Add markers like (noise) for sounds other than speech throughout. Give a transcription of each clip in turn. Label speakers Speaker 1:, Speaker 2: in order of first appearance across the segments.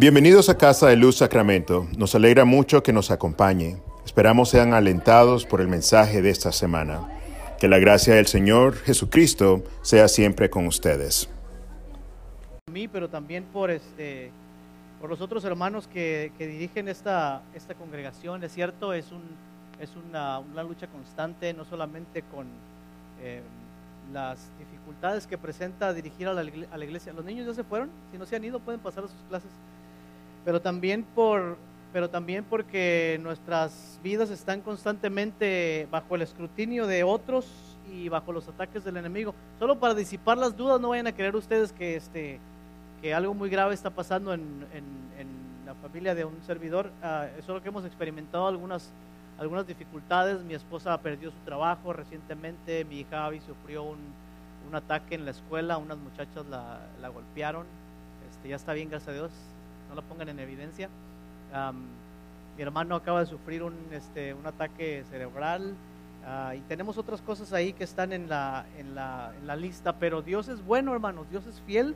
Speaker 1: Bienvenidos a Casa de Luz Sacramento. Nos alegra mucho que nos acompañe. Esperamos sean alentados por el mensaje de esta semana. Que la gracia del Señor Jesucristo sea siempre con ustedes.
Speaker 2: mí, pero también por este por los otros hermanos que, que dirigen esta, esta congregación. Es cierto, es, un, es una, una lucha constante, no solamente con eh, las dificultades que presenta dirigir a la, a la iglesia. Los niños ya se fueron, si no se han ido pueden pasar a sus clases. Pero también por pero también porque nuestras vidas están constantemente bajo el escrutinio de otros y bajo los ataques del enemigo. Solo para disipar las dudas, no vayan a creer ustedes que este que algo muy grave está pasando en, en- en la familia de un servidor. Ah, es solo que hemos experimentado algunas, algunas dificultades. Mi esposa perdió su trabajo recientemente, mi hija Abby sufrió un, un ataque en la escuela, unas muchachas la, la golpearon. Este, ya está bien, gracias a Dios, no la pongan en evidencia. Mi hermano acaba de sufrir un, este, un ataque cerebral. ah, y tenemos otras cosas ahí que están en la, en, la, lista, pero Dios es bueno, hermanos, Dios es fiel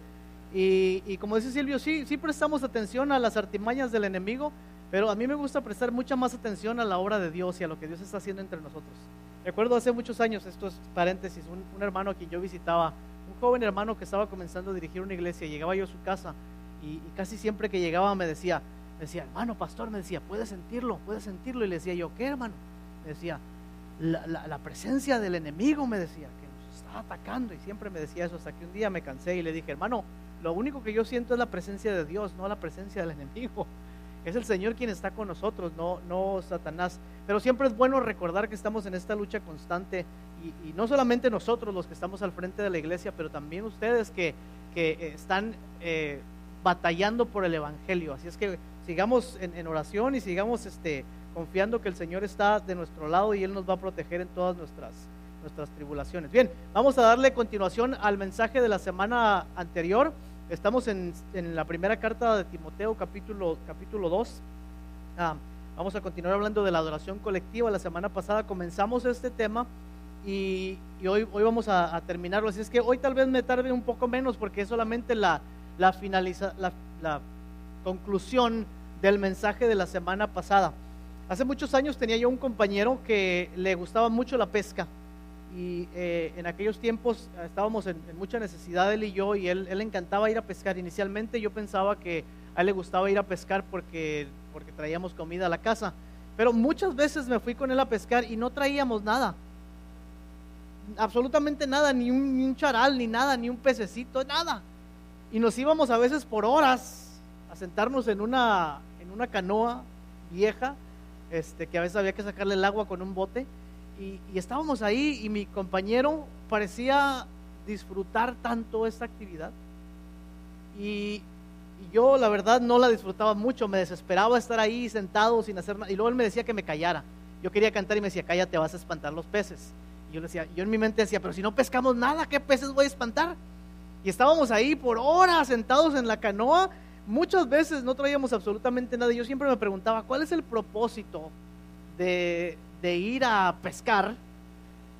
Speaker 2: y, y como dice Silvio, sí, sí prestamos atención a las artimañas del enemigo, pero a mí me gusta prestar mucha más atención a la obra de Dios y a lo que Dios está haciendo entre nosotros. Recuerdo hace muchos años, esto es paréntesis, un, un hermano a quien yo visitaba, un joven hermano que estaba comenzando a dirigir una iglesia, llegaba yo a su casa y, casi siempre que llegaba me decía, me decía, hermano, pastor, me decía, puedes sentirlo, puedes sentirlo. Y le decía yo, ¿qué hermano? Me decía, la, presencia del enemigo, me decía, que nos está atacando. Y siempre me decía eso, hasta que un día me cansé y le dije, hermano, lo único que yo siento es la presencia de Dios, no la presencia del enemigo. (laughs) Es el Señor quien está con nosotros, no, no Satanás. Pero siempre es bueno recordar que estamos en esta lucha constante y, no solamente nosotros los que estamos al frente de la iglesia, pero también ustedes que, que están eh, batallando por el Evangelio. Así es que sigamos en, oración y sigamos este, confiando que el Señor está de nuestro lado y Él nos va a proteger en todas nuestras, nuestras tribulaciones. Bien, vamos a darle continuación al mensaje de la semana anterior. Estamos en, en la primera carta de Timoteo, capítulo, capítulo 2. Ah, vamos a continuar hablando de la adoración colectiva. La semana pasada comenzamos este tema y, y hoy, hoy vamos a terminarlo. Así es que hoy tal vez me tarde un poco menos porque es solamente la, la, finaliza, la, conclusión del mensaje de la semana pasada. Hace muchos años tenía yo un compañero que le gustaba mucho la pesca y eh, en aquellos tiempos eh, estábamos en, mucha necesidad él y yo y él, él le encantaba ir a pescar. Inicialmente yo pensaba que a él le gustaba ir a pescar porque, porque traíamos comida a la casa, pero muchas veces me fui con él a pescar y no traíamos nada. Absolutamente nada, ni un, ni un charal, ni nada, ni un pececito, nada. Y nos íbamos a veces por horas a sentarnos en una, en una canoa vieja, este, que a veces había que sacarle el agua con un bote. Y, estábamos ahí y mi compañero parecía disfrutar tanto esta actividad. Y, y yo la verdad no la disfrutaba mucho, me desesperaba estar ahí sentado sin hacer nada. Y luego él me decía que me callara. Yo quería cantar y me decía, cállate, vas a espantar los peces. Y yo le decía, yo en mi mente decía, pero si no pescamos nada, ¿qué peces voy a espantar? Y estábamos ahí por horas sentados en la canoa. Muchas veces no traíamos absolutamente nada. Y yo siempre me preguntaba, ¿cuál es el propósito de, de ir a pescar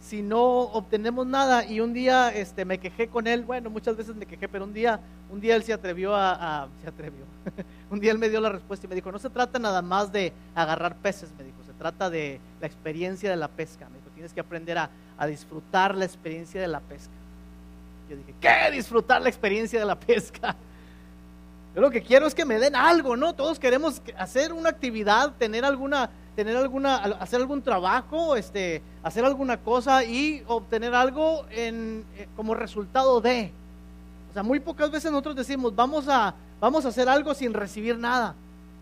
Speaker 2: si no obtenemos nada? Y un día este, me quejé con él. Bueno, muchas veces me quejé, pero un día, un día él se atrevió a, a- se atrevió. (laughs) un día él me dio la respuesta y me dijo, no se trata nada más de agarrar peces, me dijo, se trata de la experiencia de la pesca. Me dijo, tienes que aprender a, a disfrutar la experiencia de la pesca. Yo dije, ¿qué? Disfrutar la experiencia de la pesca. Yo lo que quiero es que me den algo, ¿no? Todos queremos que- hacer una actividad, tener alguna, tener alguna, al- hacer algún trabajo, este, hacer alguna cosa y obtener algo en, eh, como resultado de. O sea, muy pocas veces nosotros decimos, vamos a, vamos a hacer algo sin recibir nada.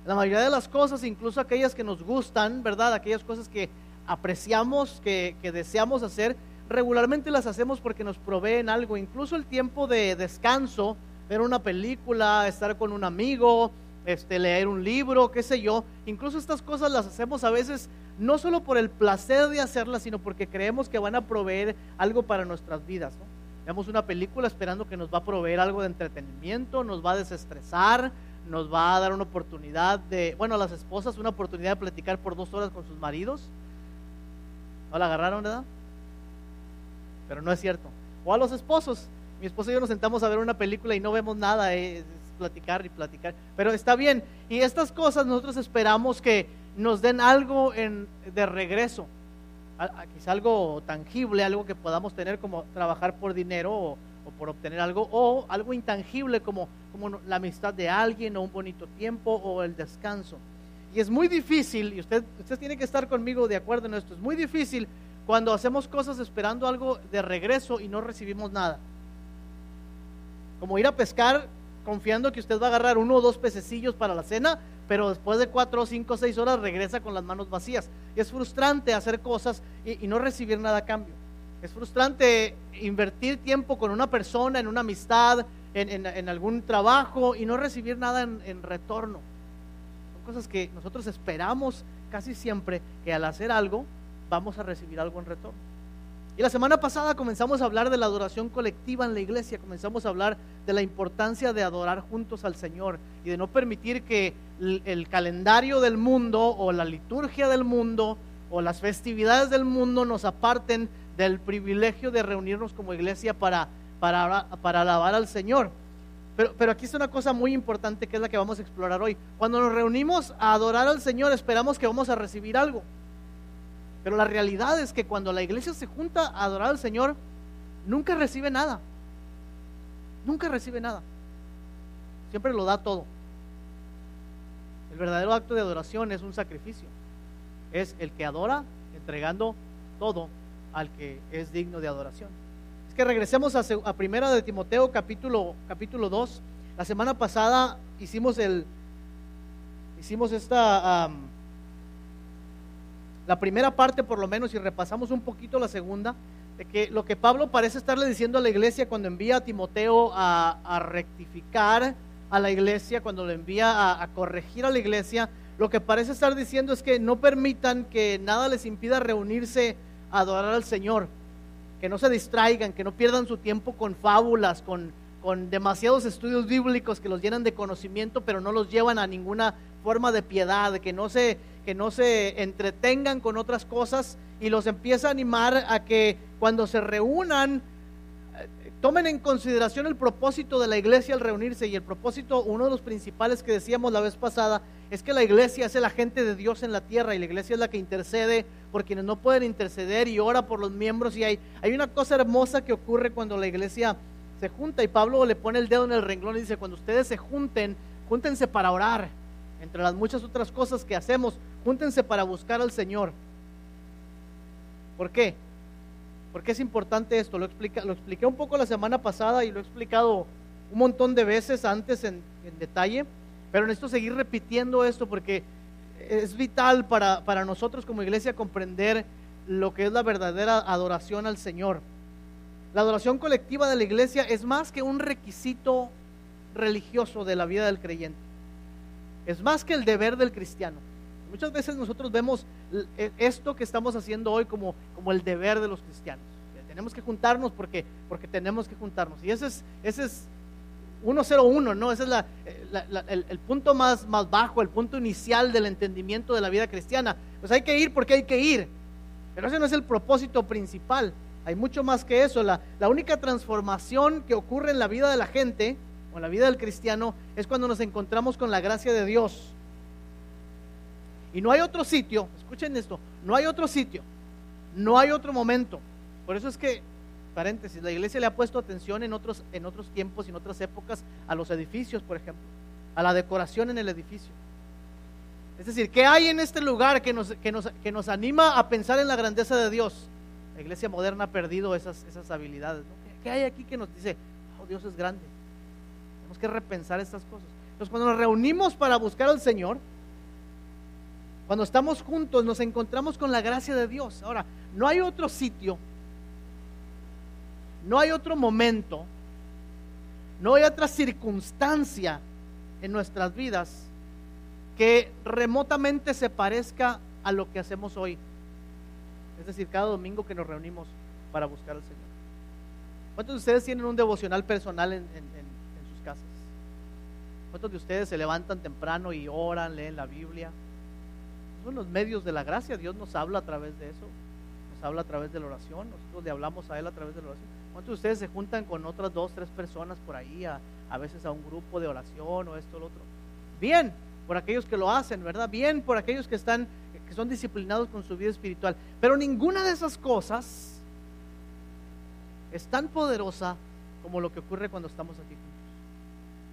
Speaker 2: La mayoría de las cosas, incluso aquellas que nos gustan, ¿verdad? Aquellas cosas que apreciamos, que, que deseamos hacer, regularmente las hacemos porque nos proveen algo. Incluso el tiempo de descanso, ver una película, estar con un amigo, este, leer un libro, qué sé yo. Incluso estas cosas las hacemos a veces no solo por el placer de hacerlas, sino porque creemos que van a proveer algo para nuestras vidas. ¿no? Vemos una película esperando que nos va a proveer algo de entretenimiento, nos va a desestresar, nos va a dar una oportunidad de, bueno, a las esposas una oportunidad de platicar por dos horas con sus maridos. ¿No la agarraron, verdad? Pero no es cierto. O a los esposos. Mi esposo y yo nos sentamos a ver una película y no vemos nada. Es, platicar y platicar. Pero está bien. Y estas cosas nosotros esperamos que nos den algo en, de regreso. Quizá algo tangible, algo que podamos tener como trabajar por dinero o, por obtener algo. O algo intangible como, como la amistad de alguien o un bonito tiempo o el descanso. Y es muy difícil, y usted, usted tiene que estar conmigo de acuerdo en esto, es muy difícil cuando hacemos cosas esperando algo de regreso y no recibimos nada. Como ir a pescar confiando que usted va a agarrar uno o dos pececillos para la cena, pero después de cuatro, cinco, seis horas regresa con las manos vacías. Y es frustrante hacer cosas y, no recibir nada a cambio. Es frustrante invertir tiempo con una persona, en una amistad, en, algún trabajo y no recibir nada en retorno. Son cosas que nosotros esperamos casi siempre que al hacer algo vamos a recibir algo en retorno. Y la semana pasada comenzamos a hablar de la adoración colectiva en la iglesia, comenzamos a hablar de la importancia de adorar juntos al Señor y de no permitir que el, calendario del mundo o la liturgia del mundo o las festividades del mundo nos aparten del privilegio de reunirnos como iglesia para, para, para alabar al Señor. Pero, pero aquí es una cosa muy importante que es la que vamos a explorar hoy. Cuando nos reunimos a adorar al Señor esperamos que vamos a recibir algo. Pero la realidad es que cuando la iglesia se junta a adorar al Señor, nunca recibe nada. Nunca recibe nada. Siempre lo da todo. El verdadero acto de adoración es un sacrificio. Es el que adora entregando todo al que es digno de adoración. Es que regresemos a, primera de Timoteo capítulo, capítulo 2. La semana pasada hicimos el hicimos esta la primera parte por lo menos y repasamos un poquito la segunda, de que lo que Pablo parece estarle diciendo a la iglesia cuando envía a Timoteo a, rectificar a la iglesia, cuando le envía a, corregir a la iglesia, lo que parece estar diciendo es que no permitan que nada les impida reunirse a adorar al Señor, que no se distraigan, que no pierdan su tiempo con fábulas, con, con demasiados estudios bíblicos que los llenan de conocimiento, pero no los llevan a ninguna forma de piedad, que no se que no se entretengan con otras cosas y los empieza a animar a que cuando se reúnan eh, tomen en consideración el propósito de la iglesia al reunirse y el propósito, uno de los principales que decíamos la vez pasada, es que la iglesia es el agente de Dios en la tierra y la iglesia es la que intercede por quienes no pueden interceder y ora por los miembros y hay, hay una cosa hermosa que ocurre cuando la iglesia se junta y Pablo le pone el dedo en el renglón y dice, cuando ustedes se junten, júntense para orar entre las muchas otras cosas que hacemos, júntense para buscar al Señor. ¿Por qué? ¿Por qué es importante esto? Lo, explica, lo expliqué un poco la semana pasada y lo he explicado un montón de veces antes en, detalle, pero necesito seguir repitiendo esto porque es vital para, para nosotros como iglesia comprender lo que es la verdadera adoración al Señor. La adoración colectiva de la iglesia es más que un requisito religioso de la vida del creyente. Es más que el deber del cristiano. Muchas veces nosotros vemos e, esto que estamos haciendo hoy como, como el deber de los cristianos. Tenemos que juntarnos porque, porque tenemos que juntarnos. Y ese es, ese es 101, ¿no? Ese es el, el, punto más, más bajo, el punto inicial del entendimiento de la vida cristiana. Pues hay que ir porque hay que ir. Pero ese no es el propósito principal. Hay mucho más que eso. La, única transformación que ocurre en la vida de la gente o la vida del cristiano es cuando nos encontramos con la gracia de Dios. Y no hay otro sitio, escuchen esto, no hay otro sitio, no hay otro momento. Por eso es que, paréntesis, la iglesia le ha puesto atención en otros, en otros tiempos y en otras épocas a los edificios, por ejemplo, a la decoración en el edificio. Es decir, ¿qué hay en este lugar que nos, que nos, que nos anima a pensar en la grandeza de Dios? La iglesia moderna ha perdido esas, esas habilidades. ¿Qué hay aquí que nos dice, oh, Dios es grande? que repensar estas cosas. Entonces, cuando nos reunimos para buscar al Señor, cuando estamos juntos, nos encontramos con la gracia de Dios. Ahora, no hay otro sitio, no hay otro momento, no hay otra circunstancia en nuestras vidas que remotamente se parezca a lo que hacemos hoy. Es decir, cada domingo que nos reunimos para buscar al Señor. ¿Cuántos de ustedes tienen un devocional personal en, casas? ¿Cuántos de ustedes se levantan temprano y oran, leen la Biblia? Son los medios de la gracia. Dios nos habla a través de eso. Nos habla a través de la oración. Nosotros le hablamos a Él a través de la oración. ¿Cuántos de ustedes se juntan con otras dos, tres personas por ahí a, a veces a un grupo de oración o esto o lo otro. Bien, por aquellos que lo hacen, ¿verdad? Bien, por aquellos que están que son disciplinados con su vida espiritual. Pero ninguna de esas cosas es tan poderosa como lo que ocurre cuando estamos aquí juntos.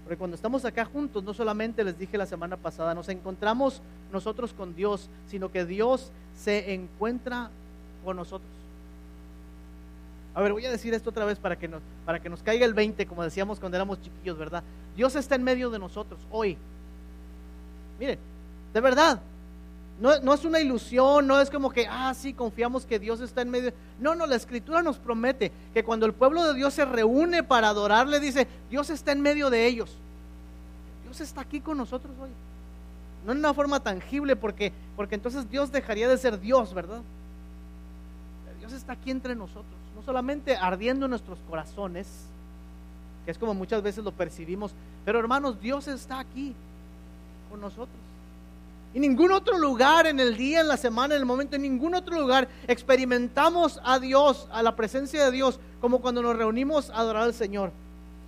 Speaker 2: Porque cuando estamos acá juntos, no solamente les dije la semana pasada, nos encontramos nosotros con Dios, sino que Dios se encuentra con nosotros. A ver, voy a decir esto otra vez para que nos, para que nos caiga el 20, como decíamos cuando éramos chiquillos, ¿verdad? Dios está en medio de nosotros hoy. Miren, de verdad, no, no, es una ilusión, no es como que, ah, sí, confiamos que Dios está en medio. No, no, la escritura nos promete que cuando el pueblo de Dios se reúne para adorarle, dice, Dios está en medio de ellos. Dios está aquí con nosotros hoy. No en una forma tangible, porque, porque entonces Dios dejaría de ser Dios, ¿verdad? Dios está aquí entre nosotros, no solamente ardiendo en nuestros corazones, que es como muchas veces lo percibimos, pero hermanos, Dios está aquí con nosotros. En ningún otro lugar en el día, en la semana, en el momento, en ningún otro lugar experimentamos a Dios, a la presencia de Dios, como cuando nos reunimos a adorar al Señor.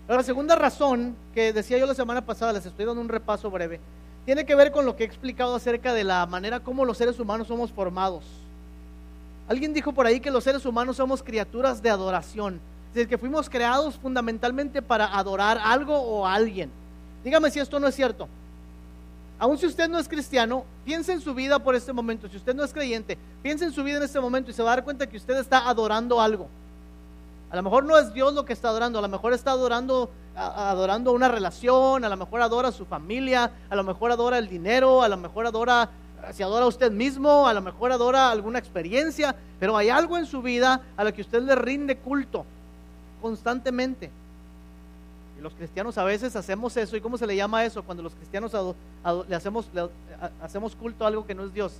Speaker 2: la segunda razón que decía yo la semana pasada, les estoy dando un repaso breve, tiene que ver con lo que he explicado acerca de la manera como los seres humanos somos formados. Alguien dijo por ahí que los seres humanos somos criaturas de adoración, es decir, que fuimos creados fundamentalmente para adorar algo o a alguien. Dígame si esto no es cierto. Aun si usted no es cristiano, piense en su vida por este momento. Si usted no es creyente, piense en su vida en este momento y se va a dar cuenta que usted está adorando algo. A lo mejor no es Dios lo que está adorando, a lo mejor está adorando, adorando una relación, a lo mejor adora a su familia, a lo mejor adora el dinero, a lo mejor adora, si adora a usted mismo, a lo mejor adora alguna experiencia, pero hay algo en su vida a lo que usted le rinde culto constantemente los cristianos a veces hacemos eso. ¿Y cómo se le llama eso? Cuando los cristianos le, hacemos, hacemos culto a algo que no es Dios.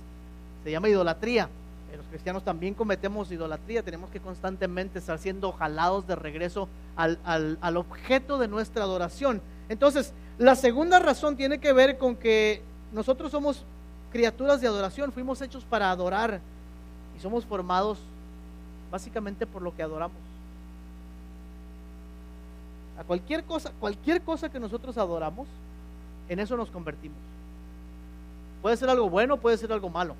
Speaker 2: Se llama idolatría. los cristianos también cometemos idolatría. Tenemos que constantemente estar siendo jalados de regreso al, al objeto de nuestra adoración. Entonces, la segunda razón tiene que ver con que nosotros somos criaturas de adoración. Fuimos hechos para adorar. Y somos formados básicamente por lo que adoramos a cualquier cosa, cualquier cosa que nosotros adoramos, en eso nos convertimos. Puede ser algo bueno, puede ser algo malo.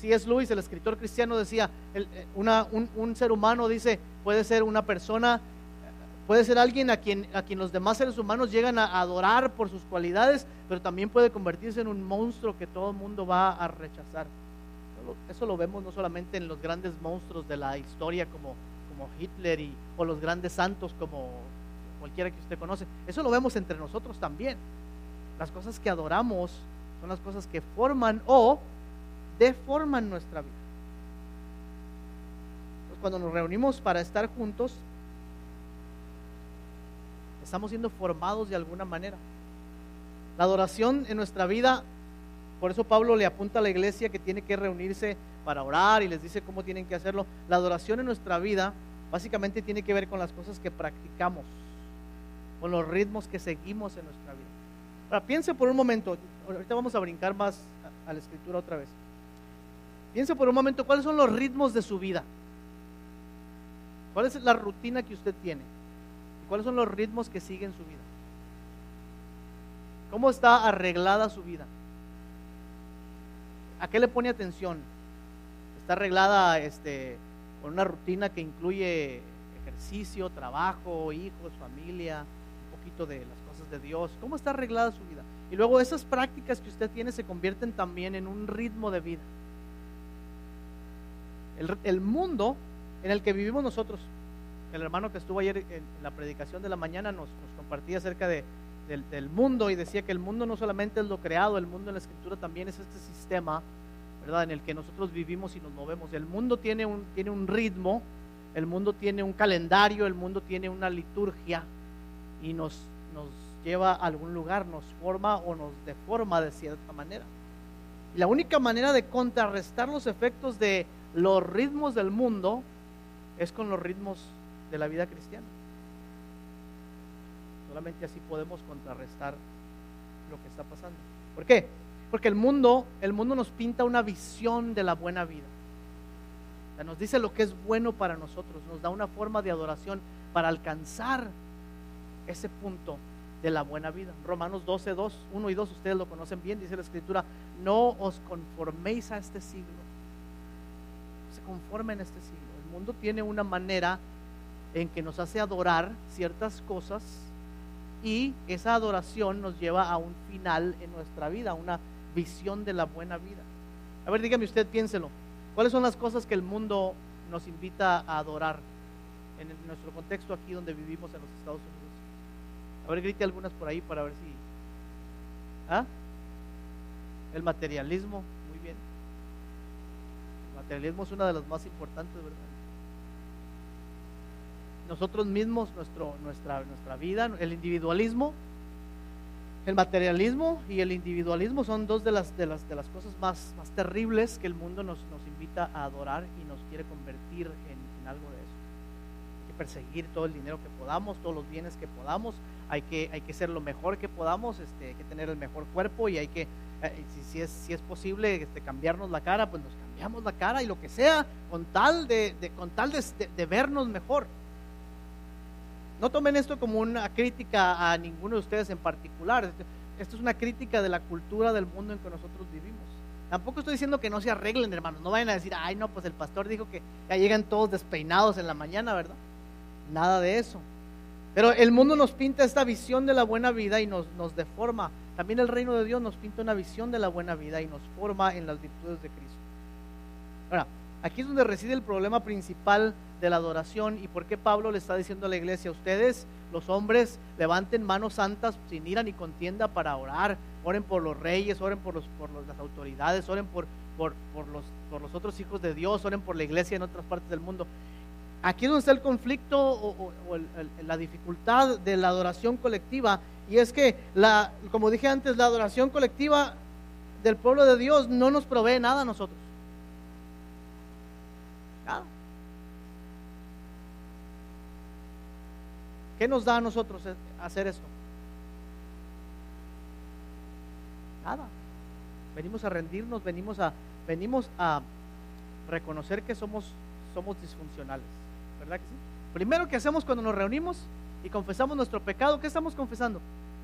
Speaker 2: Si es Luis, el escritor cristiano, decía, eh, un, ser humano dice, puede ser una persona, puede ser alguien a quien, a quien los demás seres humanos llegan a adorar por sus cualidades, pero también puede convertirse en un monstruo que todo el mundo va a rechazar. Eso lo vemos no solamente en los grandes monstruos de la historia como, como Hitler o los grandes santos como cualquiera que usted conoce. Eso lo vemos entre nosotros también. Las cosas que adoramos son las cosas que forman o deforman nuestra vida. cuando nos reunimos para estar juntos, estamos siendo formados de alguna manera. La adoración en nuestra vida, por eso Pablo le apunta a la iglesia que tiene que reunirse para orar y les dice cómo tienen que hacerlo. La adoración en nuestra vida básicamente tiene que ver con las cosas que practicamos con los ritmos que seguimos en nuestra vida. Ahora, piense por un momento, ahorita vamos a brincar más a, la escritura otra vez. Piense por un momento cuáles son los ritmos de su vida. ¿Cuál es la rutina que usted tiene? ¿Y cuáles son los ritmos que sigue en su vida? ¿Cómo está arreglada su vida? ¿A qué le pone atención? ¿Está arreglada este, con una rutina que incluye ejercicio, trabajo, hijos, familia, de las cosas de Dios, cómo está arreglada su vida. Y luego esas prácticas que usted tiene se convierten también en un ritmo de vida. El, mundo en el que vivimos nosotros, el hermano que estuvo ayer en la predicación de la mañana nos, compartía acerca de, del, mundo y decía que el mundo no solamente es lo creado, el mundo en la escritura también es este sistema, ¿verdad? En el que nosotros vivimos y nos movemos. El mundo tiene un, tiene un ritmo, el mundo tiene un calendario, el mundo tiene una liturgia, y nos, nos lleva a algún lugar, nos forma o nos deforma de cierta manera. Y la única manera de contrarrestar los efectos de los ritmos del mundo es con los ritmos de la vida cristiana. Solamente así podemos contrarrestar lo que está pasando. ¿Por qué? Porque el mundo, el mundo nos pinta una visión de la buena vida. nos dice lo que es bueno para nosotros, nos da una forma de adoración para alcanzar ese punto de la buena vida. Romanos 12, 2, 1 y 2, ustedes lo conocen bien, dice la escritura, no os conforméis a este siglo. Se conformen a este siglo. El mundo tiene una manera en que nos hace adorar ciertas cosas y esa adoración nos lleva a un final en nuestra vida, a una visión de la buena vida. A ver, dígame usted, piénselo. ¿Cuáles son las cosas que el mundo nos invita a adorar en nuestro contexto aquí donde vivimos en los Estados Unidos? A ver, grite algunas por ahí para ver si. ¿Ah? El materialismo, muy bien. El materialismo es una de las más importantes, ¿verdad? Nosotros mismos, nuestro, nuestra, nuestra vida, el individualismo, el materialismo y el individualismo son dos de las, de las, de las cosas más, más terribles que el mundo nos, nos invita a adorar y nos quiere convertir en, en algo de eso. Perseguir todo el dinero que podamos, todos los bienes que podamos, hay que, hay que ser lo mejor que podamos, este, hay que tener el mejor cuerpo y hay que, eh, si, si, es, si es posible este, cambiarnos la cara, pues nos cambiamos la cara y lo que sea, con tal de, de con tal de, de, vernos mejor. No tomen esto como una crítica a ninguno de ustedes en particular. Esto es una crítica de la cultura del mundo en que nosotros vivimos. Tampoco estoy diciendo que no se arreglen, hermanos. No vayan a decir, ay, no, pues el pastor dijo que ya llegan todos despeinados en la mañana, ¿verdad? Nada de eso. Pero el mundo nos pinta esta visión de la buena vida y nos, nos deforma. También el reino de Dios nos pinta una visión de la buena vida y nos forma en las virtudes de Cristo. Ahora, aquí es donde reside el problema principal de la adoración y por qué Pablo le está diciendo a la iglesia, ustedes, los hombres, levanten manos santas sin ira ni contienda para orar, oren por los reyes, oren por, los, por las autoridades, oren por, los, por los otros hijos de Dios, oren por la iglesia en otras partes del mundo. Aquí es donde está el conflicto o, la dificultad de la adoración colectiva. Y es que, la, como dije antes, la adoración colectiva del pueblo de Dios no nos provee nada a nosotros. Nada. ¿Qué nos da a nosotros hacer esto? Nada. Venimos a rendirnos, venimos a, venimos a reconocer que somos, somos disfuncionales. Primero que hacemos cuando nos reunimos y confesamos nuestro pecado, ¿qué estamos confesando?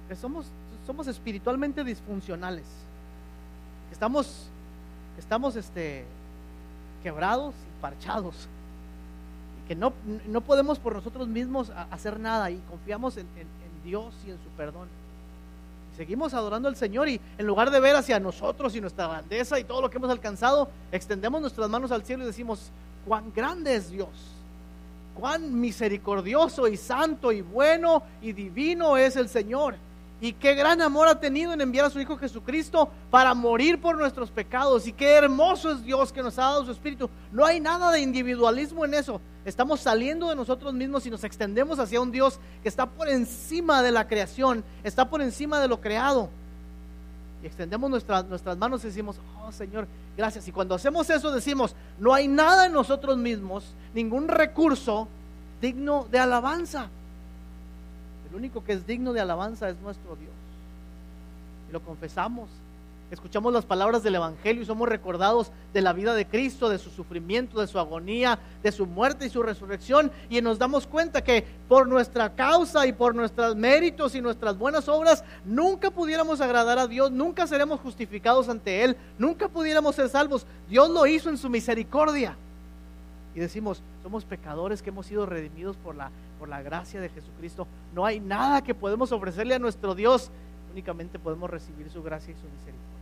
Speaker 2: Que somos, somos espiritualmente disfuncionales. Estamos, estamos este, quebrados y parchados. Y que no, no podemos por nosotros mismos hacer nada y confiamos en, en, Dios y en su perdón. Seguimos adorando al Señor y en lugar de ver hacia nosotros y nuestra grandeza y todo lo que hemos alcanzado, extendemos nuestras manos al cielo y decimos, cuán grande es Dios cuán misericordioso y santo y bueno y divino es el Señor. Y qué gran amor ha tenido en enviar a su Hijo Jesucristo para morir por nuestros pecados. Y qué hermoso es Dios que nos ha dado su Espíritu. No hay nada de individualismo en eso. Estamos saliendo de nosotros mismos y nos extendemos hacia un Dios que está por encima de la creación, está por encima de lo creado. Extendemos nuestras manos y decimos, oh Señor, gracias. Y cuando hacemos eso decimos, no hay nada en nosotros mismos, ningún recurso digno de alabanza. El único que es digno de alabanza es nuestro Dios. Y lo confesamos. Escuchamos las palabras del Evangelio y somos recordados de la vida de Cristo, de su sufrimiento, de su agonía, de su muerte y su resurrección. Y nos damos cuenta que por nuestra causa y por nuestros méritos y nuestras buenas obras, nunca pudiéramos agradar a Dios, nunca seremos justificados ante Él, nunca pudiéramos ser salvos. Dios lo hizo en su misericordia. Y decimos, somos pecadores que hemos sido redimidos por la, por la gracia de Jesucristo. No hay nada que podemos ofrecerle a nuestro Dios, únicamente podemos recibir su gracia y su misericordia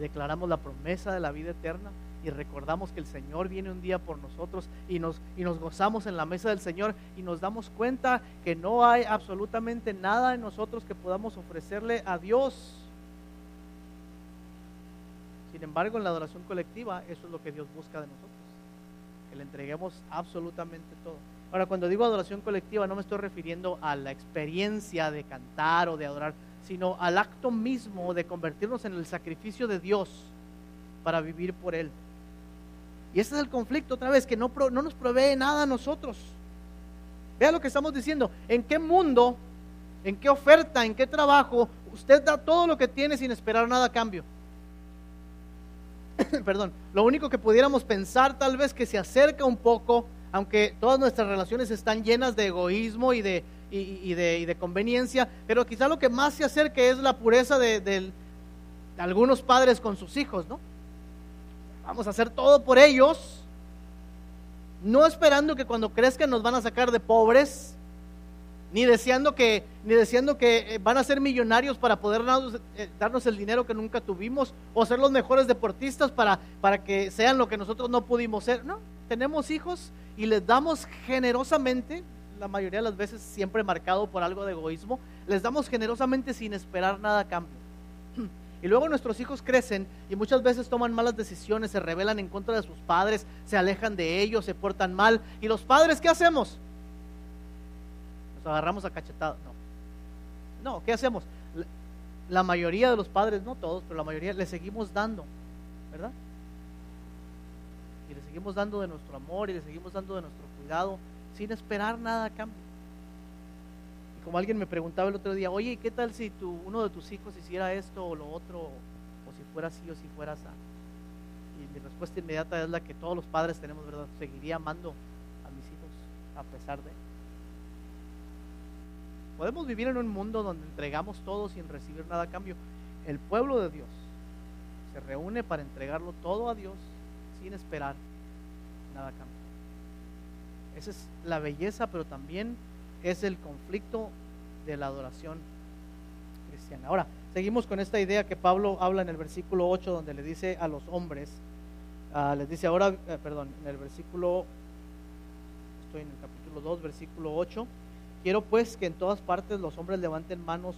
Speaker 2: declaramos la promesa de la vida eterna y recordamos que el Señor viene un día por nosotros y nos, y nos gozamos en la mesa del Señor y nos damos cuenta que no hay absolutamente nada en nosotros que podamos ofrecerle a Dios. Sin embargo, en la adoración colectiva, eso es lo que Dios busca de nosotros, que le entreguemos absolutamente todo. Ahora, cuando digo adoración colectiva, no me estoy refiriendo a la experiencia de cantar o de adorar sino al acto mismo de convertirnos en el sacrificio de Dios para vivir por Él. Y ese es el conflicto otra vez, que no, no nos provee nada a nosotros. Vea lo que estamos diciendo. ¿En qué mundo, en qué oferta, en qué trabajo usted da todo lo que tiene sin esperar nada a cambio? (coughs) Perdón, lo único que pudiéramos pensar tal vez que se acerca un poco aunque todas nuestras relaciones están llenas de egoísmo y de, y, de, conveniencia, pero quizá lo que más se acerque es la pureza de, algunos padres con sus hijos, ¿no? Vamos a hacer todo por ellos, no esperando que cuando crezcan nos van a sacar de pobres, ni deseando que, ni deseando que eh, van a ser millonarios para poder eh, darnos, el dinero que nunca tuvimos, o ser los mejores deportistas para, para que sean lo que nosotros no pudimos ser. No, tenemos hijos y les damos generosamente, la mayoría de las veces siempre marcado por algo de egoísmo, les damos generosamente sin esperar nada a cambio. (clears throat) Y luego nuestros hijos crecen y muchas veces toman malas decisiones, se rebelan en contra de sus padres, se alejan de ellos, se portan mal. ¿Y los padres qué hacemos? Nos agarramos a cachetadas. No. No, ¿qué hacemos? La mayoría de los padres, no todos, pero la mayoría le seguimos dando, ¿verdad? Y le seguimos dando de nuestro amor y le seguimos dando de nuestro cuidado sin esperar nada a cambio como alguien me preguntaba el otro día, oye, ¿qué tal si tu, uno de tus hijos hiciera esto o lo otro, o si fuera así o si fuera así? Y mi respuesta inmediata es la que todos los padres tenemos, ¿verdad? Seguiría amando a mis hijos a pesar de. Podemos vivir en un mundo donde entregamos todo sin recibir nada a cambio. El pueblo de Dios se reúne para entregarlo todo a Dios sin esperar nada a cambio. Esa es la belleza, pero también es el conflicto de la adoración cristiana. Ahora, seguimos con esta idea que Pablo habla en el versículo 8, donde le dice a los hombres, uh, les dice ahora, eh, perdón, en el versículo, estoy en el capítulo 2, versículo 8, quiero pues que en todas partes los hombres levanten manos,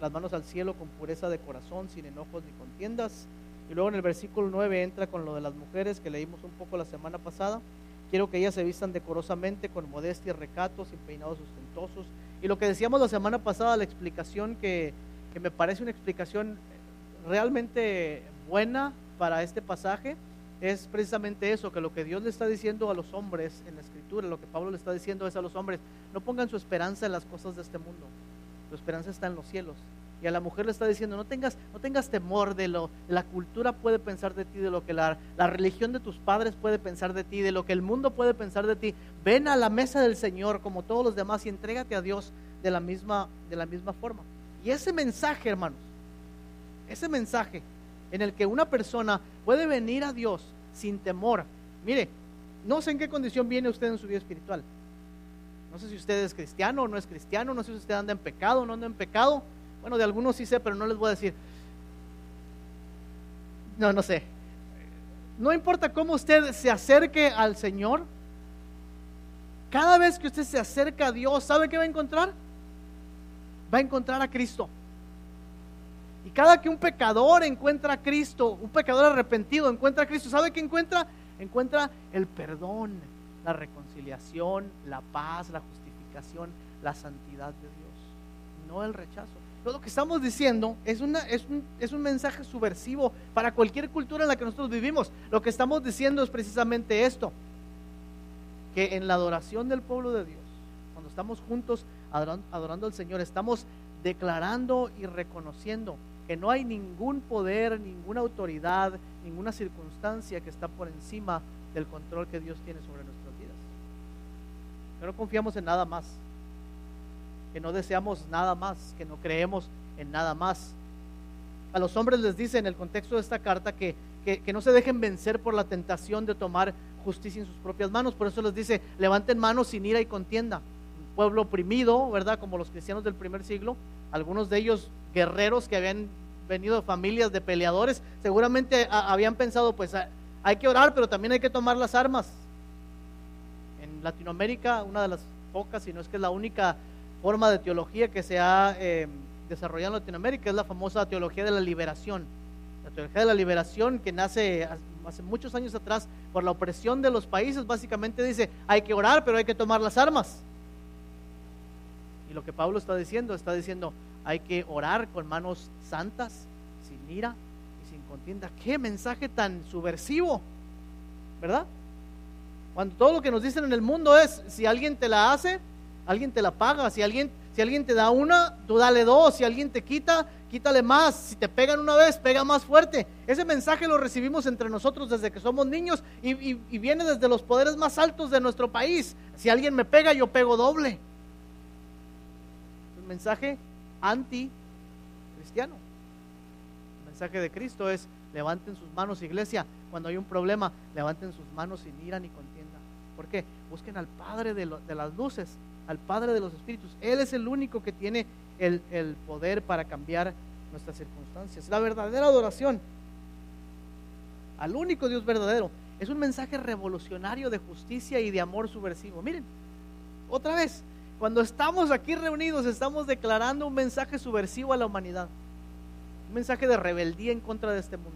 Speaker 2: las manos al cielo con pureza de corazón, sin enojos ni contiendas. Y luego en el versículo 9 entra con lo de las mujeres que leímos un poco la semana pasada. Quiero que ellas se vistan decorosamente, con modestia y recato, sin peinados ostentosos. Y lo que decíamos la semana pasada, la explicación que, me parece una explicación realmente buena para este pasaje, es precisamente eso, que lo que Dios le está diciendo a los hombres en la escritura, lo que Pablo le está diciendo es a los hombres, no pongan su esperanza en las cosas de este mundo, su esperanza está en los cielos. Y a la mujer le está diciendo, no tengas, no tengas temor de lo la cultura puede pensar de ti, de lo que la, la religión de tus padres puede pensar de ti, de lo que el mundo puede pensar de ti. Ven a la mesa del Señor como todos los demás y entrégate a Dios de la misma, de la misma forma. Y ese mensaje, hermanos, ese mensaje en el que una persona puede venir a Dios sin temor. Mire, no sé en qué condición viene usted en su vida espiritual. No sé si usted es cristiano o no es cristiano, no sé si usted anda en pecado o no anda en pecado. Bueno, de algunos sí sé, pero no les voy a decir. No, no sé. No importa cómo usted se acerque al Señor, cada vez que usted se acerca a Dios, ¿sabe qué va a encontrar? Va a encontrar a Cristo. Y cada que un pecador encuentra a Cristo, un pecador arrepentido encuentra a Cristo, ¿sabe qué encuentra? Encuentra el perdón, la reconciliación, la paz, la justificación, la santidad de Dios, no el rechazo lo que estamos diciendo es, una, es, un, es un mensaje subversivo para cualquier cultura en la que nosotros vivimos. Lo que estamos diciendo es precisamente esto, que en la adoración del pueblo de Dios, cuando estamos juntos adorando, adorando al Señor, estamos declarando y reconociendo que no hay ningún poder, ninguna autoridad, ninguna circunstancia que está por encima del control que Dios tiene sobre nuestras vidas. No confiamos en nada más que no deseamos nada más, que no creemos en nada más. A los hombres les dice en el contexto de esta carta que, que, no se dejen vencer por la tentación de tomar justicia en sus propias manos. Por eso les dice, levanten manos sin ira y contienda. Un pueblo oprimido, ¿verdad? Como los cristianos del primer siglo, algunos de ellos guerreros que habían venido de familias de peleadores, seguramente habían pensado, pues hay que orar, pero también hay que tomar las armas. En Latinoamérica, una de las pocas, si no es que es la única forma de teología que se ha eh, desarrollado en Latinoamérica, es la famosa teología de la liberación. La teología de la liberación que nace hace muchos años atrás por la opresión de los países, básicamente dice, hay que orar, pero hay que tomar las armas. Y lo que Pablo está diciendo, está diciendo, hay que orar con manos santas, sin ira y sin contienda. Qué mensaje tan subversivo, ¿verdad? Cuando todo lo que nos dicen en el mundo es, si alguien te la hace, alguien te la paga, si alguien, Si alguien te da una, tú dale dos. Si alguien te quita, quítale más. Si te pegan una vez, pega más fuerte. Ese mensaje lo recibimos entre nosotros desde que somos niños y, viene desde los poderes más altos de nuestro país. Si alguien me pega, yo pego doble. Un mensaje anti-cristiano. El mensaje de Cristo es, levanten sus manos, iglesia. Cuando hay un problema, levanten sus manos sin ira ni contienda. ¿Por qué? Busquen al Padre de, de las luces, al Padre de los Espíritus. Él es el único que tiene el, poder para cambiar nuestras circunstancias. La verdadera adoración al único Dios verdadero es un mensaje revolucionario de justicia y de amor subversivo. Miren, otra vez, cuando estamos aquí reunidos estamos declarando un mensaje subversivo a la humanidad. Un mensaje de rebeldía en contra de este mundo.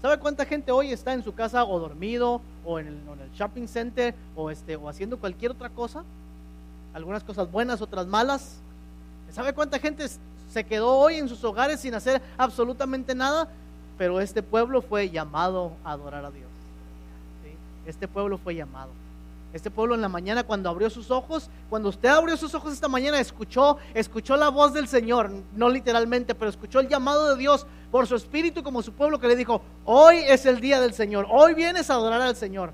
Speaker 2: ¿Sabe cuánta gente hoy está en su casa o dormido o en el, en el shopping center o, este, o haciendo cualquier otra cosa? Algunas cosas buenas, otras malas. ¿Sabe cuánta gente se quedó hoy en sus hogares sin hacer absolutamente nada? Pero este pueblo fue llamado a adorar a Dios. Este pueblo fue llamado. Este pueblo en la mañana cuando abrió sus ojos, cuando usted abrió sus ojos esta mañana, escuchó, escuchó la voz del Señor, no literalmente, pero escuchó el llamado de Dios por su espíritu como su pueblo que le dijo, hoy es el día del Señor, hoy vienes a adorar al Señor.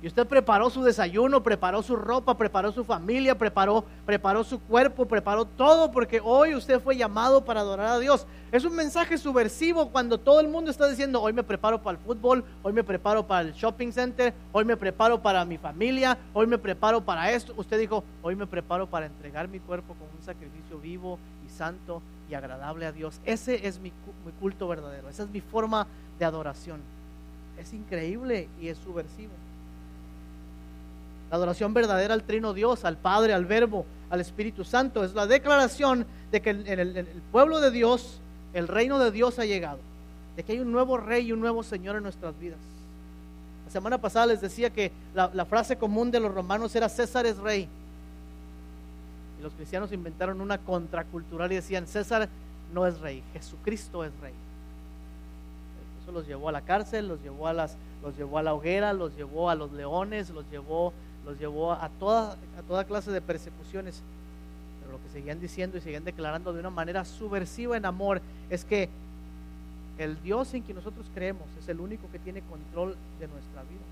Speaker 2: Y usted preparó su desayuno, preparó su ropa, preparó su familia, preparó, preparó su cuerpo, preparó todo porque hoy usted fue llamado para adorar a Dios. Es un mensaje subversivo cuando todo el mundo está diciendo, hoy me preparo para el fútbol, hoy me preparo para el shopping center, hoy me preparo para mi familia, hoy me preparo para esto. Usted dijo, hoy me preparo para entregar mi cuerpo como un sacrificio vivo y santo y agradable a Dios. Ese es mi, mi culto verdadero, esa es mi forma de adoración. Es increíble y es subversivo. La adoración verdadera al Trino Dios, al Padre, al Verbo, al Espíritu Santo. Es la declaración de que en el, pueblo de Dios, el reino de Dios ha llegado. De que hay un nuevo rey y un nuevo Señor en nuestras vidas. La semana pasada les decía que la, la frase común de los romanos era César es rey. Y los cristianos inventaron una contracultural y decían César no es rey, Jesucristo es rey. Eso los llevó a la cárcel, los llevó a, las, los llevó a la hoguera, los llevó a los leones, los llevó los llevó a toda, a toda clase de persecuciones. Pero lo que seguían diciendo y seguían declarando de una manera subversiva en amor es que el Dios en quien nosotros creemos es el único que tiene control de nuestra vida.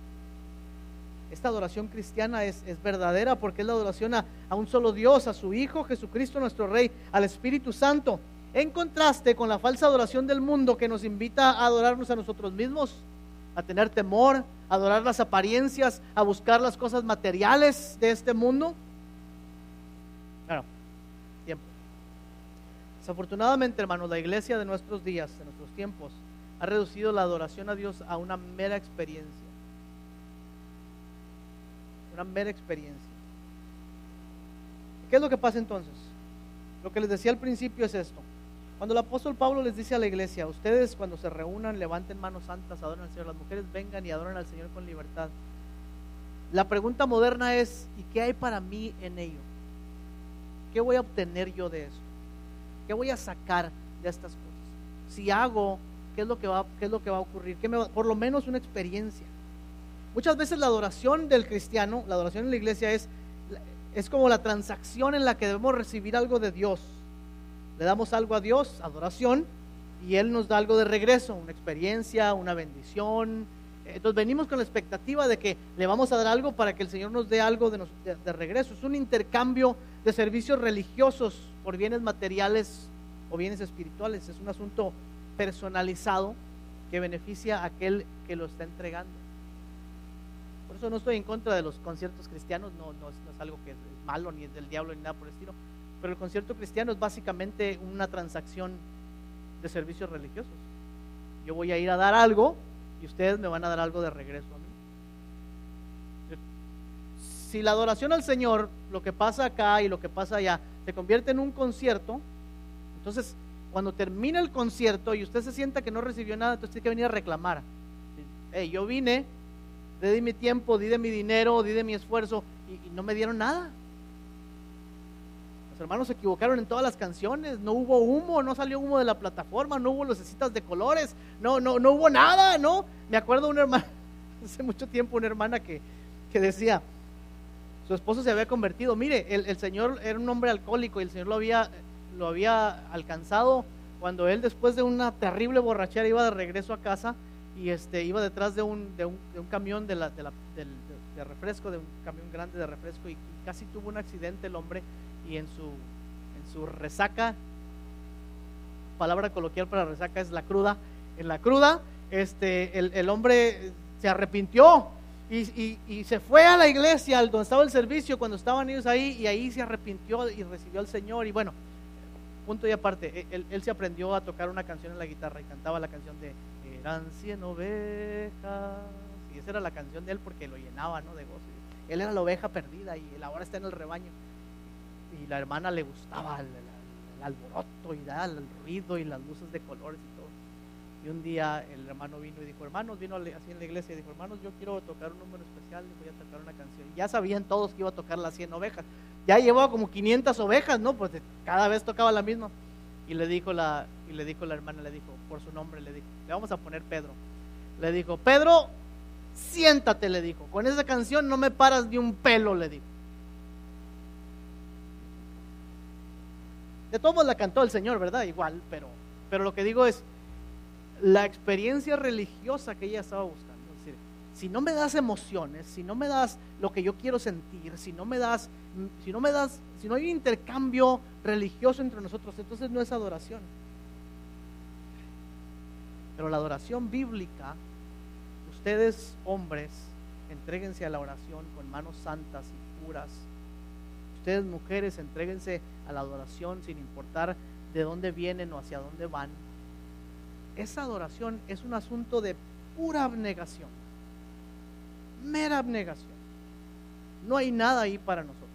Speaker 2: Esta adoración cristiana es, verdadera porque es la adoración a, a, un solo Dios, a su Hijo Jesucristo nuestro Rey, al Espíritu Santo, en contraste con la falsa adoración del mundo que nos invita a adorarnos a nosotros mismos, a tener temor, a adorar las apariencias, a buscar las cosas materiales de este mundo. Claro, tiempo. Desafortunadamente, hermanos, la iglesia de nuestros días, de nuestros tiempos, ha reducido la adoración a Dios a una mera experiencia. Una mera experiencia. ¿Qué es lo que pasa entonces? Lo que les decía al principio es esto. Cuando el apóstol Pablo les dice a la iglesia, ustedes cuando se reúnan, levanten manos santas, adoren al Señor, las mujeres vengan y adoren al Señor con libertad. La pregunta moderna es, ¿y qué hay para mí en ello? ¿Qué voy a obtener yo de eso? ¿Qué voy a sacar de estas cosas? Si hago, ¿qué es lo que va, lo que va a ocurrir? ¿Qué me por lo menos una experiencia. Muchas veces la adoración del cristiano, la adoración en la iglesia es, es como la transacción en la que debemos recibir algo de Dios le damos algo a Dios, adoración, y Él nos da algo de regreso, una experiencia, una bendición. Entonces venimos con la expectativa de que le vamos a dar algo para que el Señor nos dé algo de, de, regreso. Es un intercambio de servicios religiosos por bienes materiales o bienes espirituales. Es un asunto personalizado que beneficia a aquel que lo está entregando. Por eso no estoy en contra de los conciertos cristianos, no, no, no es algo que es malo ni es del diablo ni nada por el estilo pero el concierto cristiano es básicamente una transacción de servicios religiosos. Yo voy a ir a dar algo y ustedes me van a dar algo de regreso a mí. Si la adoración al Señor, lo que pasa acá y lo que pasa allá, se convierte en un concierto, entonces cuando termina el concierto y usted se sienta que no recibió nada, entonces tiene que venir a reclamar. Hey, yo vine, di mi tiempo, di de mi dinero, di de mi esfuerzo y no me dieron nada. Los hermanos se equivocaron en todas las canciones, no hubo humo, no salió humo de la plataforma, no hubo lucecitas de colores, no, no, no hubo nada, ¿no? Me acuerdo una hermana, (laughs) hace mucho tiempo una hermana que, que decía, Su esposo se había convertido. Mire, el, el Señor era un hombre alcohólico y el Señor lo había, lo había alcanzado cuando él después de una terrible borrachera iba de regreso a casa y este, iba detrás de un, de un, de un camión de, la, de, la, de- refresco, de un camión grande de refresco y casi tuvo un accidente el hombre y en su, en su resaca, palabra coloquial para resaca es la cruda, en la cruda este, el, el hombre se arrepintió y, y- se fue a la iglesia, donde estaba el servicio, cuando estaban ellos ahí, y ahí se arrepintió y recibió al Señor. Y bueno, punto y aparte, e, él, él se aprendió a tocar una canción en la guitarra y cantaba la canción de Eran cien ovejas. Y esa era la canción de él porque lo llenaba ¿no? de gozo. Él era la oveja perdida y él ahora está en el rebaño. Y la hermana le gustaba el, alboroto y el ruido y las luces de colores y todo. Y un día el hermano vino y dijo, hermanos, vino así en la iglesia y dijo, hermanos, yo quiero tocar un número especial y voy a tocar una canción. Y ya sabían todos que iba a tocar las 100 ovejas. Ya llevaba como 500 ovejas, ¿no? Pues cada vez tocaba la misma. Y le dijo la, y le dijo la hermana, le dijo, por su nombre, le dijo, le vamos a poner Pedro. Le dijo, Pedro, siéntate, le dijo. Con esa canción no me paras ni un pelo, le dijo. De todos la cantó el Señor, ¿verdad? Igual, pero, pero lo que digo es, la experiencia religiosa que ella estaba buscando. Es decir, si no me das emociones, si no me das lo que yo quiero sentir, si no me das, si no me das, si no hay un intercambio religioso entre nosotros, entonces no es adoración. Pero la adoración bíblica, ustedes hombres, entréguense a la oración con manos santas y puras. Ustedes mujeres, entréguense a la adoración sin importar de dónde vienen o hacia dónde van esa adoración es un asunto de pura abnegación, mera abnegación. No hay nada ahí para nosotros.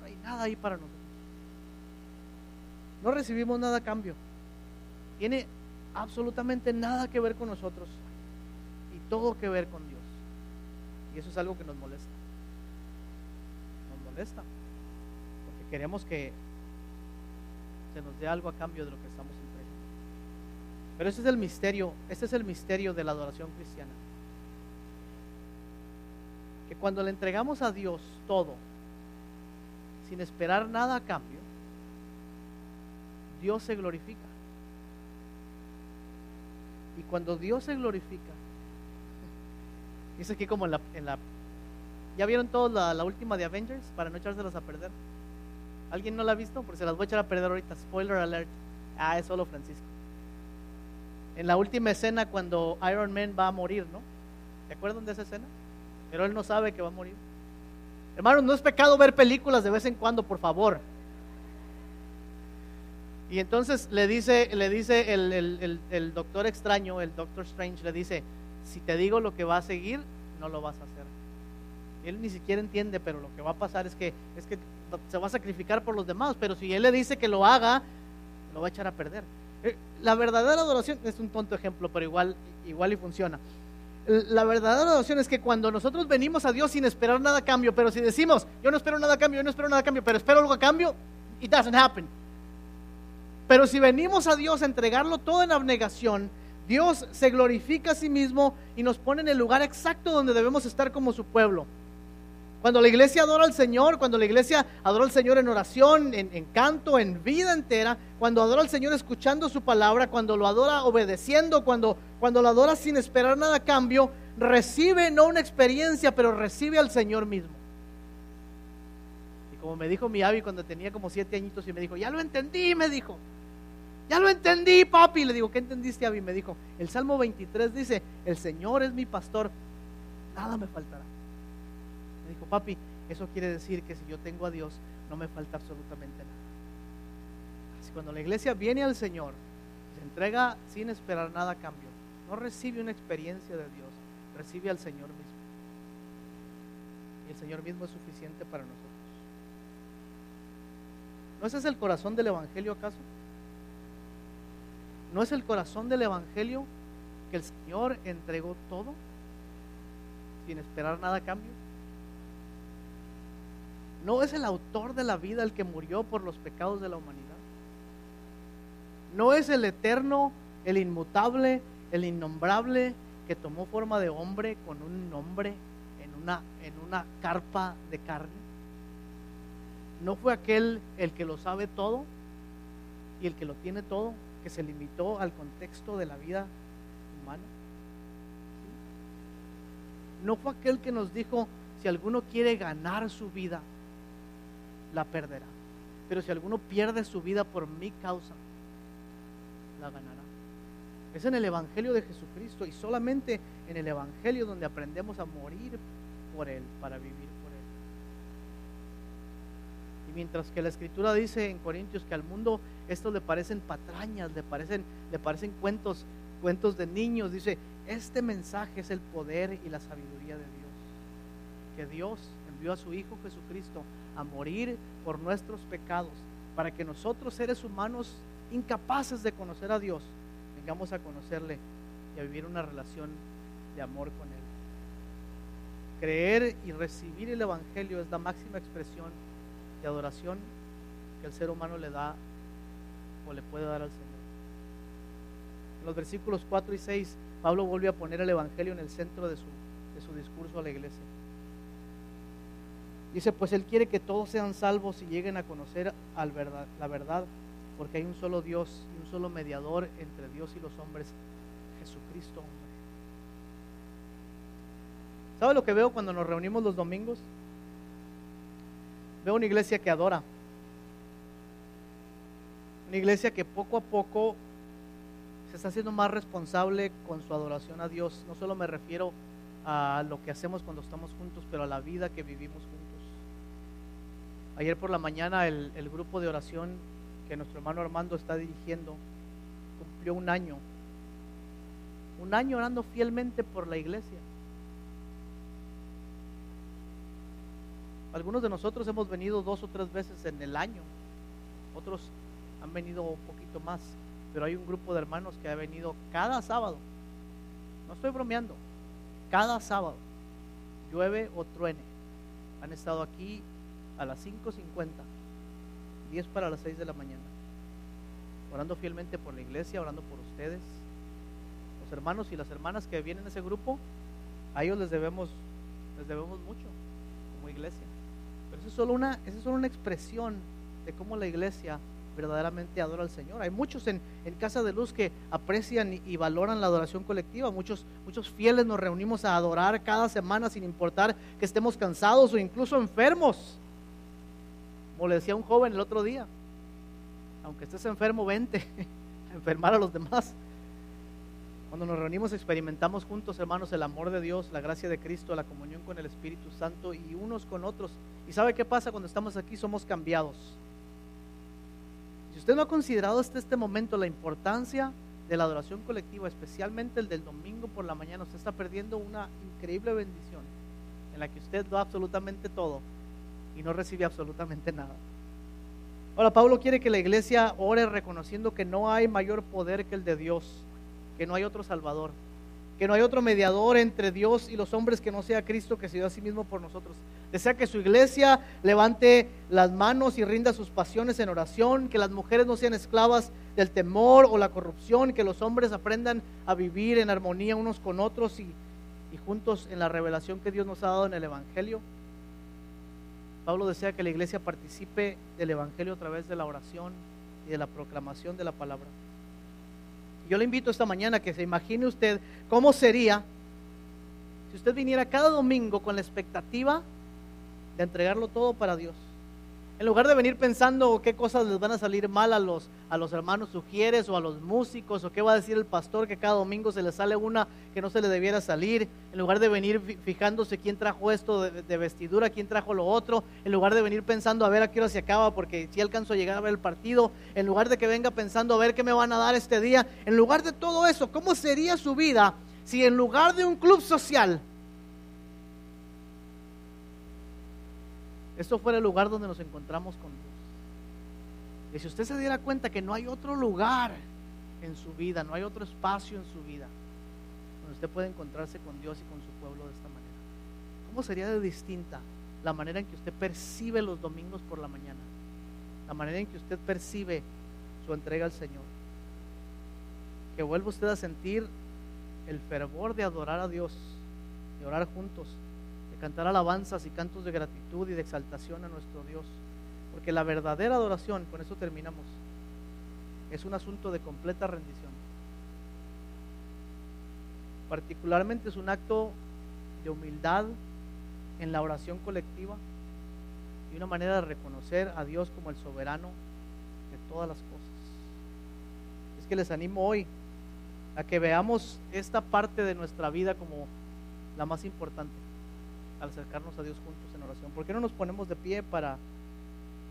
Speaker 2: No hay nada ahí para nosotros. No recibimos nada a cambio. Tiene absolutamente nada que ver con nosotros y todo que ver con Dios. Y eso es algo que nos molesta. Molesta. Porque queremos que se nos dé algo a cambio de lo que estamos entregando. Pero ese es el misterio, ese es el misterio de la adoración cristiana. Que cuando le entregamos a Dios todo, sin esperar nada a cambio, Dios se glorifica. Y cuando Dios se glorifica, (laughs) es aquí como en la, en la ¿ya vieron todos la, última de Avengers para no echárselas a perder? ¿Alguien no la ha visto? Porque se las voy a echar a perder ahorita. Spoiler alert. Ah, es solo Francisco en la última escena cuando Iron Man va a morir, ¿no? ¿Se acuerdan de esa escena? Pero él no sabe que va a morir. Hermanos, no es pecado ver películas de vez en cuando, por favor. Y entonces le dice, le dice el doctor extraño, el doctor Strange, le dice, si te digo lo que va a seguir, no lo vas a hacer. Él ni siquiera entiende, pero lo que va a pasar es que, es que se va a sacrificar por los demás, pero si él le dice que lo haga, lo va a echar a perder. Eh, La verdadera adoración es un tonto ejemplo, pero igual, igual y funciona. La verdadera adoración es que cuando nosotros venimos a Dios sin esperar nada a cambio, pero si decimos, yo no espero nada a cambio, yo no espero nada a cambio, pero espero algo a cambio, it doesn't happen. Pero si venimos a Dios a entregarlo todo en abnegación, Dios se glorifica a sí mismo y nos pone en el lugar exacto donde debemos estar como su pueblo. Cuando la iglesia adora al Señor, cuando la iglesia adora al Señor en oración, en, canto, en vida entera, cuando adora al Señor escuchando su palabra, cuando lo adora obedeciendo, cuando, cuando lo adora sin esperar nada a cambio, recibe no una experiencia, pero recibe al Señor mismo. Y como me dijo mi Abby cuando tenía como siete añitos y me dijo, ya lo entendí, me dijo. Ya lo entendí, papi. Le digo, ¿qué entendiste, Abby? Me dijo, el Salmo 23 dice, el Señor es mi pastor, nada me faltará. Papi, eso quiere decir que si yo tengo a Dios, no me falta absolutamente nada. Así cuando la iglesia viene al Señor, se entrega sin esperar nada a cambio, no recibe una experiencia de Dios, recibe al Señor mismo. Y el Señor mismo es suficiente para nosotros. ¿No ese es el corazón del Evangelio acaso? ¿No es el corazón del Evangelio que el Señor entregó todo sin esperar nada a cambio? ¿No es el autor de la vida el que murió por los pecados de la humanidad? ¿No es el eterno, el inmutable, el innombrable que tomó forma de hombre con un nombre en una, en una carpa de carne? ¿No fue aquel el que lo sabe todo y el que lo tiene todo, que se limitó al contexto de la vida humana? ¿No fue aquel que nos dijo, si alguno quiere ganar su vida, la perderá? Pero si alguno pierde su vida por mi causa, la ganará. Es en el Evangelio de Jesucristo y solamente en el Evangelio donde aprendemos a morir por Él, para vivir por Él. Y mientras que la Escritura dice en Corintios que al mundo esto le parecen patrañas, le parecen, le parecen cuentos, cuentos de niños, dice, este mensaje es el poder y la sabiduría de Dios. Que Dios envió a su Hijo Jesucristo a morir por nuestros pecados, para que nosotros seres humanos incapaces de conocer a Dios, vengamos a conocerle y a vivir una relación de amor con Él. Creer y recibir el Evangelio es la máxima expresión de adoración que el ser humano le da o le puede dar al Señor. En los versículos 4 y 6, Pablo vuelve a poner el Evangelio en el centro de su, de su discurso a la iglesia. Dice, pues Él quiere que todos sean salvos y lleguen a conocer la verdad, porque hay un solo Dios y un solo mediador entre Dios y los hombres, Jesucristo hombre. ¿Sabe lo que veo cuando nos reunimos los domingos? Veo una iglesia que adora. Una iglesia que poco a poco se está haciendo más responsable con su adoración a Dios. No solo me refiero a lo que hacemos cuando estamos juntos, pero a la vida que vivimos juntos. Ayer por la mañana el, grupo de oración que nuestro hermano Armando está dirigiendo cumplió un año. Un año orando fielmente por la iglesia. Algunos de nosotros hemos venido dos o tres veces en el año. Otros han venido un poquito más. Pero hay un grupo de hermanos que ha venido cada sábado. No estoy bromeando. Cada sábado. Llueve o truene. Han estado aquí a las 5.50, 10 para las 6 de la mañana, orando fielmente por la iglesia, orando por ustedes, los hermanos y las hermanas que vienen a ese grupo, a ellos les debemos, les debemos mucho como iglesia. Pero eso es solo una, eso es solo una expresión de cómo la iglesia verdaderamente adora al Señor. Hay muchos en, en Casa de Luz que aprecian y, y, valoran la adoración colectiva. Muchos, muchos fieles nos reunimos a adorar cada semana sin importar que estemos cansados o incluso enfermos. Como le decía un joven el otro día, aunque estés enfermo, vente (laughs) a enfermar a los demás. Cuando nos reunimos experimentamos juntos, hermanos, el amor de Dios, la gracia de Cristo, la comunión con el Espíritu Santo y unos con otros. ¿Y sabe qué pasa cuando estamos aquí? Somos cambiados. Si usted no ha considerado hasta este momento la importancia de la adoración colectiva, especialmente el del domingo por la mañana, usted está perdiendo una increíble bendición en la que usted da absolutamente todo y no recibe absolutamente nada. Ahora, Pablo quiere que la iglesia ore reconociendo que no hay mayor poder que el de Dios, que no hay otro Salvador, que no hay otro mediador entre Dios y los hombres que no sea Cristo que se dio a sí mismo por nosotros. Desea que su iglesia levante las manos y rinda sus pasiones en oración, que las mujeres no sean esclavas del temor o la corrupción, que los hombres aprendan a vivir en armonía unos con otros y, y juntos en la revelación que Dios nos ha dado en el Evangelio. Pablo desea que la iglesia participe del Evangelio a través de la oración y de la proclamación de la palabra. Yo le invito esta mañana a que se imagine usted cómo sería si usted viniera cada domingo con la expectativa de entregarlo todo para Dios. En lugar de venir pensando qué cosas les van a salir mal a los, a los hermanos sugieres o a los músicos o qué va a decir el pastor que cada domingo se le sale una que no se le debiera salir, en lugar de venir fijándose quién trajo esto de, de vestidura, quién trajo lo otro, en lugar de venir pensando a ver a qué hora se acaba porque si alcanzo a llegar a ver el partido, en lugar de que venga pensando a ver qué me van a dar este día, en lugar de todo eso, ¿cómo sería su vida si en lugar de un club social esto fuera el lugar donde nos encontramos con Dios. Y si usted se diera cuenta que no hay otro lugar en su vida, no hay otro espacio en su vida donde usted puede encontrarse con Dios y con su pueblo de esta manera, ¿cómo sería de distinta la manera en que usted percibe los domingos por la mañana? La manera en que usted percibe su entrega al Señor. Que vuelva usted a sentir el fervor de adorar a Dios, de orar juntos, cantar alabanzas y cantos de gratitud y de exaltación a nuestro Dios. Porque la verdadera adoración, con eso terminamos, es un asunto de completa rendición. Particularmente es un acto de humildad en la oración colectiva y una manera de reconocer a Dios como el soberano de todas las cosas. Es que les animo hoy a que veamos esta parte de nuestra vida como la más importante al acercarnos a Dios juntos en oración. ¿Por qué no nos ponemos de pie para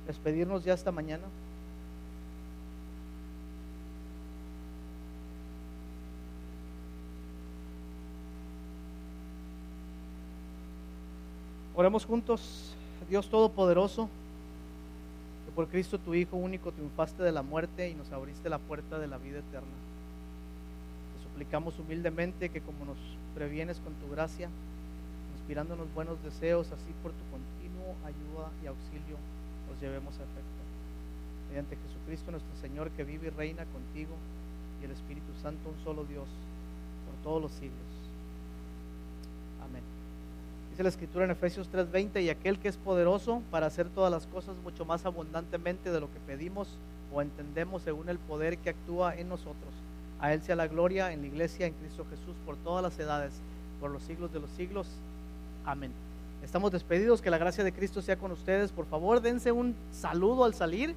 Speaker 2: despedirnos ya esta mañana? Oremos juntos, Dios Todopoderoso, que por Cristo tu Hijo único triunfaste de la muerte y nos abriste la puerta de la vida eterna. Te suplicamos humildemente que como nos previenes con tu gracia, inspirándonos buenos deseos, así por tu continuo ayuda y auxilio, los llevemos a efecto. Mediante Jesucristo nuestro Señor, que vive y reina contigo, y el Espíritu Santo, un solo Dios, por todos los siglos. Amén. Dice la escritura en Efesios 3:20, y aquel que es poderoso para hacer todas las cosas mucho más abundantemente de lo que pedimos o entendemos según el poder que actúa en nosotros. A Él sea la gloria en la iglesia, en Cristo Jesús, por todas las edades, por los siglos de los siglos. Amén. Estamos despedidos, que la gracia de Cristo sea con ustedes. Por favor, dense un saludo al salir